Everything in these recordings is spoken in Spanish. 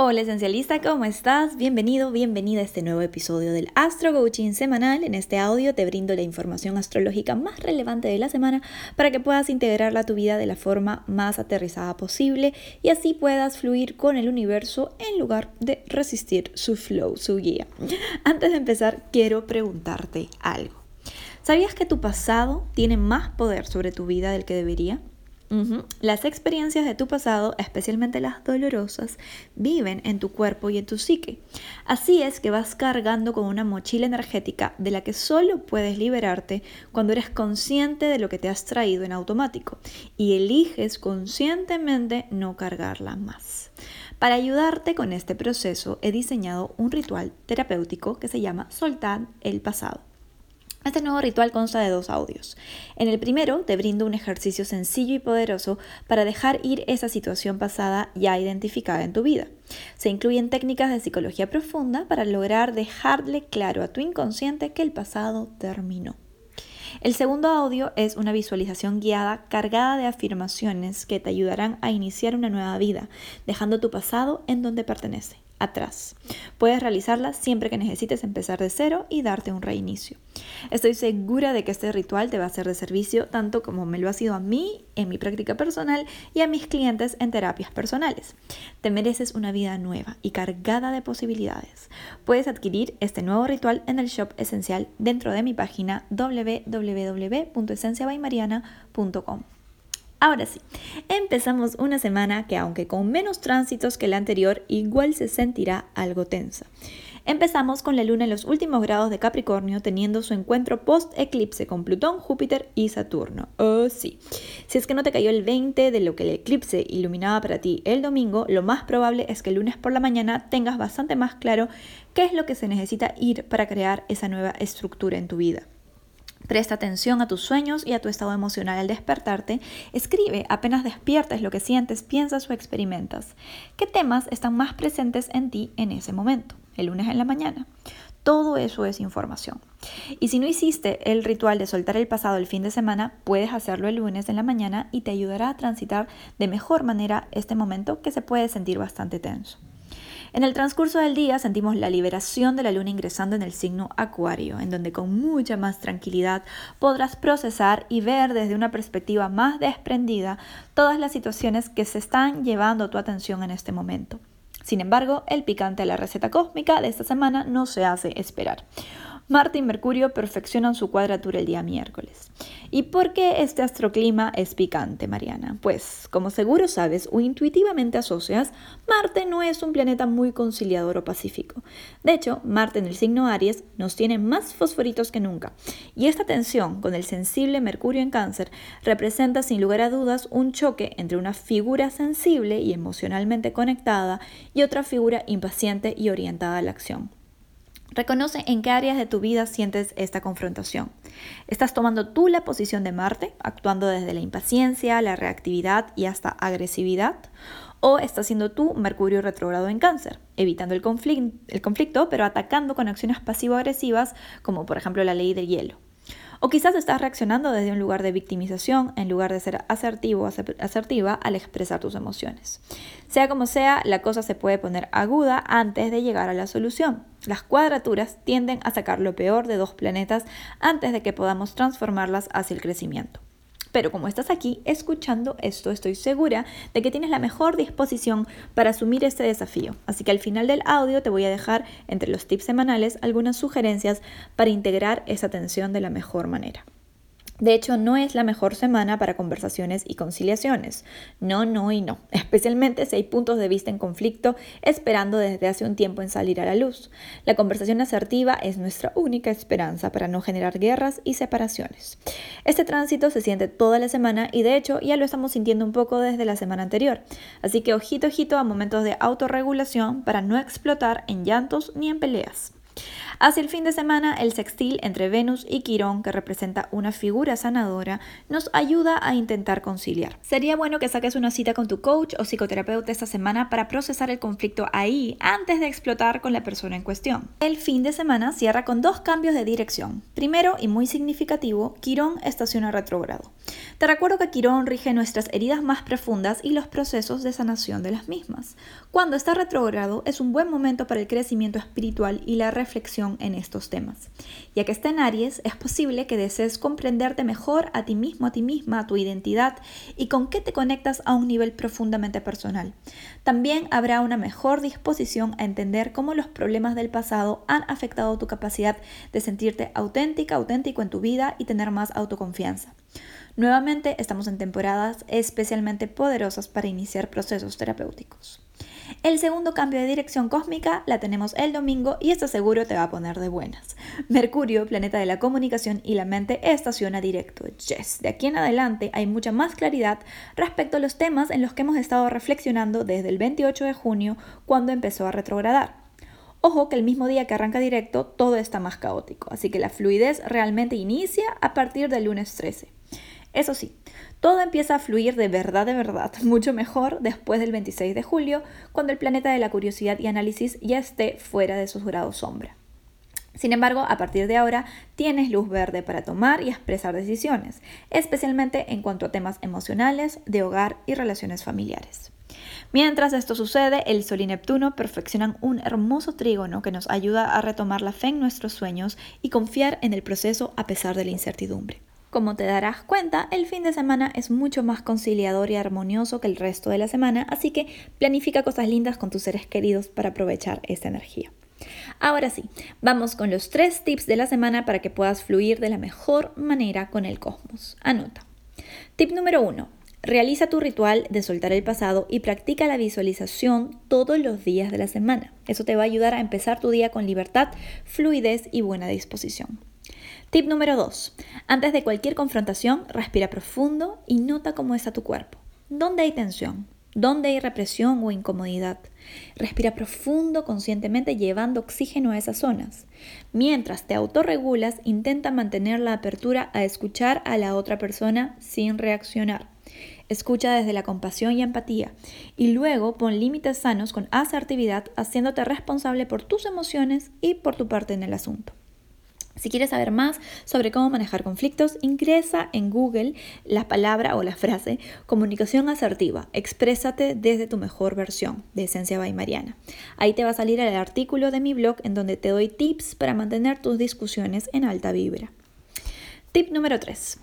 Hola esencialista, ¿cómo estás? Bienvenido, bienvenida a este nuevo episodio del Astro Coaching semanal. En este audio te brindo la información astrológica más relevante de la semana para que puedas integrarla a tu vida de la forma más aterrizada posible y así puedas fluir con el universo en lugar de resistir su flow, su guía. Antes de empezar, quiero preguntarte algo. ¿Sabías que tu pasado tiene más poder sobre tu vida del que debería? Las experiencias de tu pasado, especialmente las dolorosas, viven en tu cuerpo y en tu psique. Así es que vas cargando con una mochila energética de la que solo puedes liberarte cuando eres consciente de lo que te has traído en automático y eliges conscientemente no cargarla más. Para ayudarte con este proceso he diseñado un ritual terapéutico que se llama Soltar el pasado. Este nuevo ritual consta de dos audios. En el primero te brindo un ejercicio sencillo y poderoso para dejar ir esa situación pasada ya identificada en tu vida. Se incluyen técnicas de psicología profunda para lograr dejarle claro a tu inconsciente que el pasado terminó. El segundo audio es una visualización guiada cargada de afirmaciones que te ayudarán a iniciar una nueva vida, dejando tu pasado en donde pertenece atrás. Puedes realizarla siempre que necesites empezar de cero y darte un reinicio. Estoy segura de que este ritual te va a ser de servicio tanto como me lo ha sido a mí en mi práctica personal y a mis clientes en terapias personales. Te mereces una vida nueva y cargada de posibilidades. Puedes adquirir este nuevo ritual en el shop esencial dentro de mi página www.esenciabaymariana.com. Ahora sí, empezamos una semana que aunque con menos tránsitos que la anterior, igual se sentirá algo tensa. Empezamos con la luna en los últimos grados de Capricornio teniendo su encuentro post-eclipse con Plutón, Júpiter y Saturno. Oh sí. Si es que no te cayó el 20 de lo que el eclipse iluminaba para ti el domingo, lo más probable es que el lunes por la mañana tengas bastante más claro qué es lo que se necesita ir para crear esa nueva estructura en tu vida. Presta atención a tus sueños y a tu estado emocional al despertarte. Escribe apenas despiertes lo que sientes, piensas o experimentas. ¿Qué temas están más presentes en ti en ese momento? El lunes en la mañana. Todo eso es información. Y si no hiciste el ritual de soltar el pasado el fin de semana, puedes hacerlo el lunes en la mañana y te ayudará a transitar de mejor manera este momento que se puede sentir bastante tenso. En el transcurso del día sentimos la liberación de la luna ingresando en el signo Acuario, en donde con mucha más tranquilidad podrás procesar y ver desde una perspectiva más desprendida todas las situaciones que se están llevando tu atención en este momento. Sin embargo, el picante de la receta cósmica de esta semana no se hace esperar. Marte y Mercurio perfeccionan su cuadratura el día miércoles. ¿Y por qué este astroclima es picante, Mariana? Pues, como seguro sabes o intuitivamente asocias, Marte no es un planeta muy conciliador o pacífico. De hecho, Marte en el signo Aries nos tiene más fosforitos que nunca. Y esta tensión con el sensible Mercurio en cáncer representa sin lugar a dudas un choque entre una figura sensible y emocionalmente conectada y otra figura impaciente y orientada a la acción. Reconoce en qué áreas de tu vida sientes esta confrontación. ¿Estás tomando tú la posición de Marte, actuando desde la impaciencia, la reactividad y hasta agresividad? ¿O estás siendo tú Mercurio retrogrado en cáncer, evitando el, el conflicto pero atacando con acciones pasivo-agresivas como por ejemplo la ley del hielo? O quizás estás reaccionando desde un lugar de victimización en lugar de ser asertivo o asertiva al expresar tus emociones. Sea como sea, la cosa se puede poner aguda antes de llegar a la solución. Las cuadraturas tienden a sacar lo peor de dos planetas antes de que podamos transformarlas hacia el crecimiento. Pero como estás aquí escuchando esto, estoy segura de que tienes la mejor disposición para asumir este desafío. Así que al final del audio te voy a dejar entre los tips semanales algunas sugerencias para integrar esa atención de la mejor manera. De hecho, no es la mejor semana para conversaciones y conciliaciones. No, no y no. Especialmente si hay puntos de vista en conflicto esperando desde hace un tiempo en salir a la luz. La conversación asertiva es nuestra única esperanza para no generar guerras y separaciones. Este tránsito se siente toda la semana y de hecho ya lo estamos sintiendo un poco desde la semana anterior. Así que ojito, ojito a momentos de autorregulación para no explotar en llantos ni en peleas. Hacia el fin de semana, el sextil entre Venus y Quirón, que representa una figura sanadora, nos ayuda a intentar conciliar. Sería bueno que saques una cita con tu coach o psicoterapeuta esta semana para procesar el conflicto ahí antes de explotar con la persona en cuestión. El fin de semana cierra con dos cambios de dirección. Primero, y muy significativo, Quirón estaciona retrógrado. Te recuerdo que Quirón rige nuestras heridas más profundas y los procesos de sanación de las mismas. Cuando está retrógrado es un buen momento para el crecimiento espiritual y la reflexión en estos temas. Ya que está en Aries, es posible que desees comprenderte mejor a ti mismo, a ti misma, a tu identidad y con qué te conectas a un nivel profundamente personal. También habrá una mejor disposición a entender cómo los problemas del pasado han afectado tu capacidad de sentirte auténtica, auténtico en tu vida y tener más autoconfianza. Nuevamente estamos en temporadas especialmente poderosas para iniciar procesos terapéuticos. El segundo cambio de dirección cósmica la tenemos el domingo y esto seguro te va a poner de buenas. Mercurio, planeta de la comunicación y la mente, estaciona directo. Yes, de aquí en adelante hay mucha más claridad respecto a los temas en los que hemos estado reflexionando desde el 28 de junio cuando empezó a retrogradar. Ojo que el mismo día que arranca directo todo está más caótico, así que la fluidez realmente inicia a partir del lunes 13. Eso sí, todo empieza a fluir de verdad, de verdad, mucho mejor después del 26 de julio, cuando el planeta de la curiosidad y análisis ya esté fuera de sus grados sombra. Sin embargo, a partir de ahora tienes luz verde para tomar y expresar decisiones, especialmente en cuanto a temas emocionales, de hogar y relaciones familiares. Mientras esto sucede, el Sol y Neptuno perfeccionan un hermoso trígono que nos ayuda a retomar la fe en nuestros sueños y confiar en el proceso a pesar de la incertidumbre. Como te darás cuenta, el fin de semana es mucho más conciliador y armonioso que el resto de la semana, así que planifica cosas lindas con tus seres queridos para aprovechar esta energía. Ahora sí, vamos con los tres tips de la semana para que puedas fluir de la mejor manera con el cosmos. Anota. Tip número uno. Realiza tu ritual de soltar el pasado y practica la visualización todos los días de la semana. Eso te va a ayudar a empezar tu día con libertad, fluidez y buena disposición. Tip número 2. Antes de cualquier confrontación, respira profundo y nota cómo está tu cuerpo. ¿Dónde hay tensión? ¿Dónde hay represión o incomodidad? Respira profundo conscientemente llevando oxígeno a esas zonas. Mientras te autorregulas, intenta mantener la apertura a escuchar a la otra persona sin reaccionar. Escucha desde la compasión y empatía y luego pon límites sanos con asertividad haciéndote responsable por tus emociones y por tu parte en el asunto. Si quieres saber más sobre cómo manejar conflictos, ingresa en Google la palabra o la frase comunicación asertiva. Exprésate desde tu mejor versión de Esencia by Mariana. Ahí te va a salir el artículo de mi blog en donde te doy tips para mantener tus discusiones en alta vibra. Tip número 3.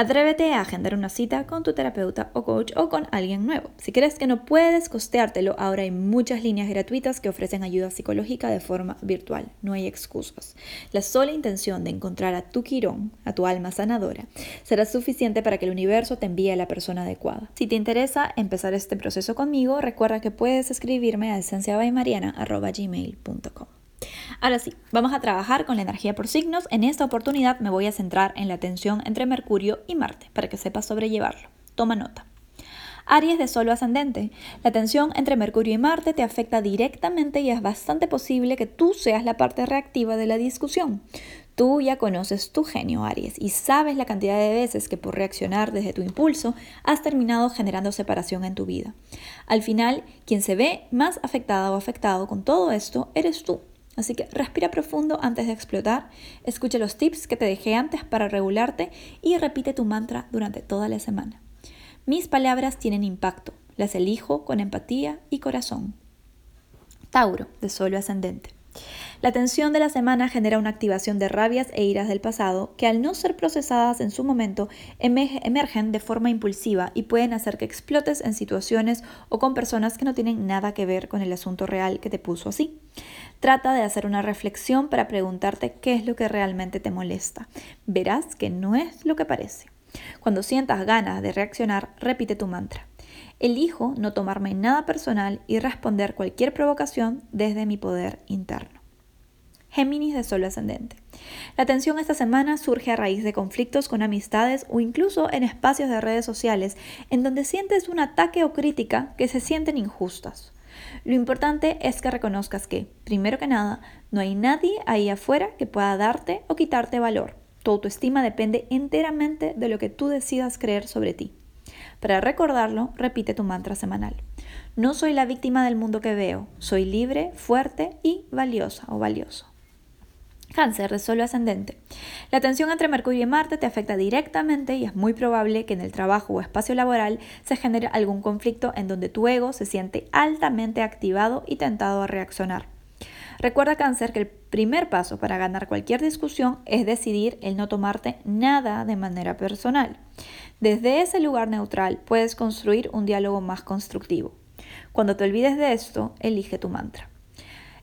Atrévete a agendar una cita con tu terapeuta o coach o con alguien nuevo. Si crees que no puedes costeártelo, ahora hay muchas líneas gratuitas que ofrecen ayuda psicológica de forma virtual. No hay excusas. La sola intención de encontrar a tu quirón, a tu alma sanadora, será suficiente para que el universo te envíe a la persona adecuada. Si te interesa empezar este proceso conmigo, recuerda que puedes escribirme a esenciabaymariana.gmail.com. Ahora sí, vamos a trabajar con la energía por signos. En esta oportunidad me voy a centrar en la tensión entre Mercurio y Marte para que sepas sobrellevarlo. Toma nota. Aries de solo ascendente. La tensión entre Mercurio y Marte te afecta directamente y es bastante posible que tú seas la parte reactiva de la discusión. Tú ya conoces tu genio, Aries, y sabes la cantidad de veces que por reaccionar desde tu impulso has terminado generando separación en tu vida. Al final, quien se ve más afectada o afectado con todo esto eres tú. Así que respira profundo antes de explotar, escucha los tips que te dejé antes para regularte y repite tu mantra durante toda la semana. Mis palabras tienen impacto, las elijo con empatía y corazón. Tauro, de solo ascendente. La tensión de la semana genera una activación de rabias e iras del pasado que al no ser procesadas en su momento emergen de forma impulsiva y pueden hacer que explotes en situaciones o con personas que no tienen nada que ver con el asunto real que te puso así. Trata de hacer una reflexión para preguntarte qué es lo que realmente te molesta. Verás que no es lo que parece. Cuando sientas ganas de reaccionar, repite tu mantra. Elijo no tomarme nada personal y responder cualquier provocación desde mi poder interno. Géminis de Sol ascendente. La tensión esta semana surge a raíz de conflictos con amistades o incluso en espacios de redes sociales en donde sientes un ataque o crítica que se sienten injustas. Lo importante es que reconozcas que, primero que nada, no hay nadie ahí afuera que pueda darte o quitarte valor. Tu autoestima depende enteramente de lo que tú decidas creer sobre ti. Para recordarlo, repite tu mantra semanal. No soy la víctima del mundo que veo, soy libre, fuerte y valiosa o valioso. Cáncer de solo ascendente. La tensión entre Mercurio y Marte te afecta directamente y es muy probable que en el trabajo o espacio laboral se genere algún conflicto en donde tu ego se siente altamente activado y tentado a reaccionar. Recuerda Cáncer que el primer paso para ganar cualquier discusión es decidir el no tomarte nada de manera personal. Desde ese lugar neutral puedes construir un diálogo más constructivo. Cuando te olvides de esto, elige tu mantra.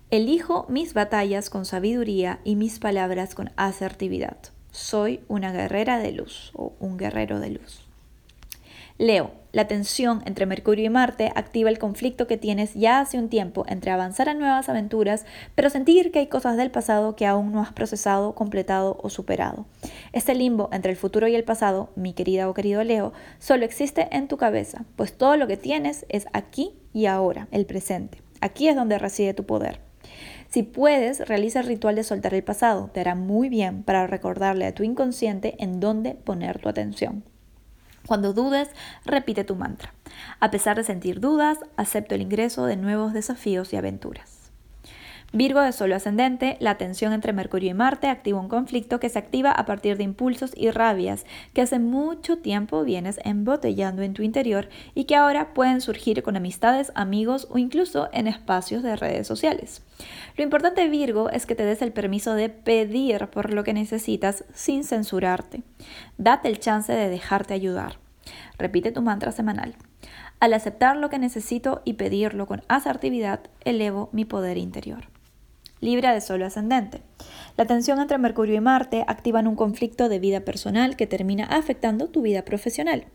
Elijo mis batallas con sabiduría y mis palabras con asertividad. Soy una guerrera de luz o un guerrero de luz. Leo, la tensión entre Mercurio y Marte activa el conflicto que tienes ya hace un tiempo entre avanzar a nuevas aventuras, pero sentir que hay cosas del pasado que aún no has procesado, completado o superado. Este limbo entre el futuro y el pasado, mi querida o querido Leo, solo existe en tu cabeza, pues todo lo que tienes es aquí y ahora, el presente. Aquí es donde reside tu poder. Si puedes, realiza el ritual de soltar el pasado. Te hará muy bien para recordarle a tu inconsciente en dónde poner tu atención. Cuando dudes, repite tu mantra. A pesar de sentir dudas, acepto el ingreso de nuevos desafíos y aventuras. Virgo de Solo ascendente, la tensión entre Mercurio y Marte activa un conflicto que se activa a partir de impulsos y rabias que hace mucho tiempo vienes embotellando en tu interior y que ahora pueden surgir con amistades, amigos o incluso en espacios de redes sociales. Lo importante Virgo es que te des el permiso de pedir por lo que necesitas sin censurarte. Date el chance de dejarte ayudar. Repite tu mantra semanal. Al aceptar lo que necesito y pedirlo con asertividad, elevo mi poder interior. Libra de Solo ascendente. La tensión entre Mercurio y Marte activan un conflicto de vida personal que termina afectando tu vida profesional.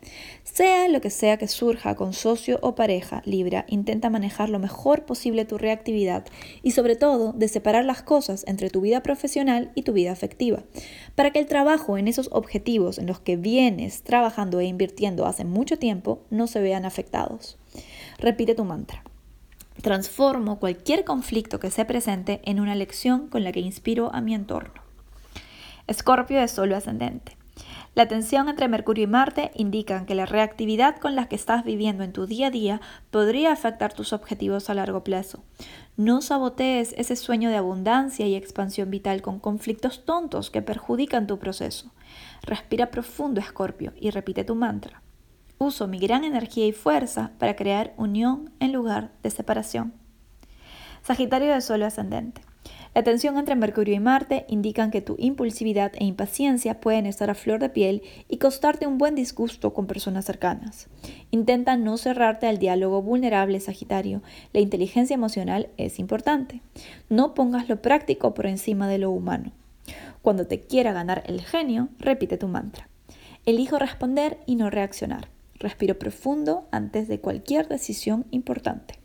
Sea lo que sea que surja con socio o pareja, Libra intenta manejar lo mejor posible tu reactividad y sobre todo de separar las cosas entre tu vida profesional y tu vida afectiva, para que el trabajo en esos objetivos en los que vienes trabajando e invirtiendo hace mucho tiempo no se vean afectados. Repite tu mantra. Transformo cualquier conflicto que se presente en una lección con la que inspiro a mi entorno. Escorpio de solo ascendente. La tensión entre Mercurio y Marte indican que la reactividad con la que estás viviendo en tu día a día podría afectar tus objetivos a largo plazo. No sabotees ese sueño de abundancia y expansión vital con conflictos tontos que perjudican tu proceso. Respira profundo, Escorpio, y repite tu mantra. Uso mi gran energía y fuerza para crear unión en lugar de separación. Sagitario de Solo ascendente. La tensión entre Mercurio y Marte indican que tu impulsividad e impaciencia pueden estar a flor de piel y costarte un buen disgusto con personas cercanas. Intenta no cerrarte al diálogo vulnerable, Sagitario. La inteligencia emocional es importante. No pongas lo práctico por encima de lo humano. Cuando te quiera ganar el genio, repite tu mantra. Elijo responder y no reaccionar. Respiro profundo antes de cualquier decisión importante.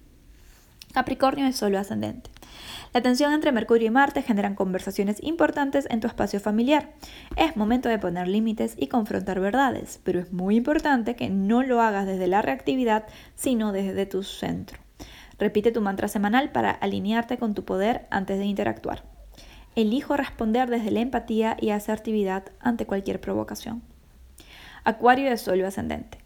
Capricornio es solo ascendente. La tensión entre Mercurio y Marte generan conversaciones importantes en tu espacio familiar. Es momento de poner límites y confrontar verdades, pero es muy importante que no lo hagas desde la reactividad, sino desde tu centro. Repite tu mantra semanal para alinearte con tu poder antes de interactuar. Elijo responder desde la empatía y asertividad ante cualquier provocación. Acuario de solo ascendente.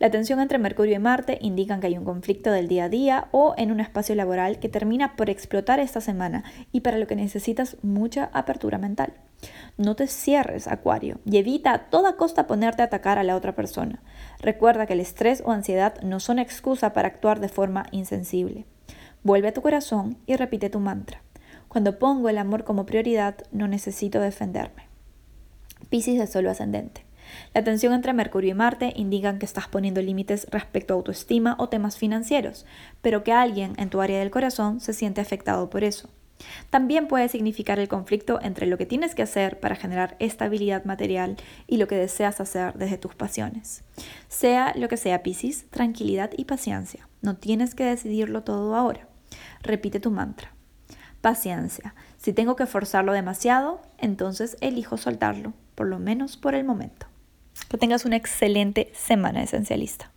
La tensión entre Mercurio y Marte indican que hay un conflicto del día a día o en un espacio laboral que termina por explotar esta semana y para lo que necesitas mucha apertura mental. No te cierres, Acuario, y evita a toda costa ponerte a atacar a la otra persona. Recuerda que el estrés o ansiedad no son excusa para actuar de forma insensible. Vuelve a tu corazón y repite tu mantra. Cuando pongo el amor como prioridad, no necesito defenderme. Piscis de solo ascendente. La tensión entre Mercurio y Marte indican que estás poniendo límites respecto a autoestima o temas financieros, pero que alguien en tu área del corazón se siente afectado por eso. También puede significar el conflicto entre lo que tienes que hacer para generar estabilidad material y lo que deseas hacer desde tus pasiones. Sea lo que sea, Piscis, tranquilidad y paciencia. No tienes que decidirlo todo ahora. Repite tu mantra. Paciencia. Si tengo que forzarlo demasiado, entonces elijo soltarlo, por lo menos por el momento. Que tengas una excelente semana esencialista.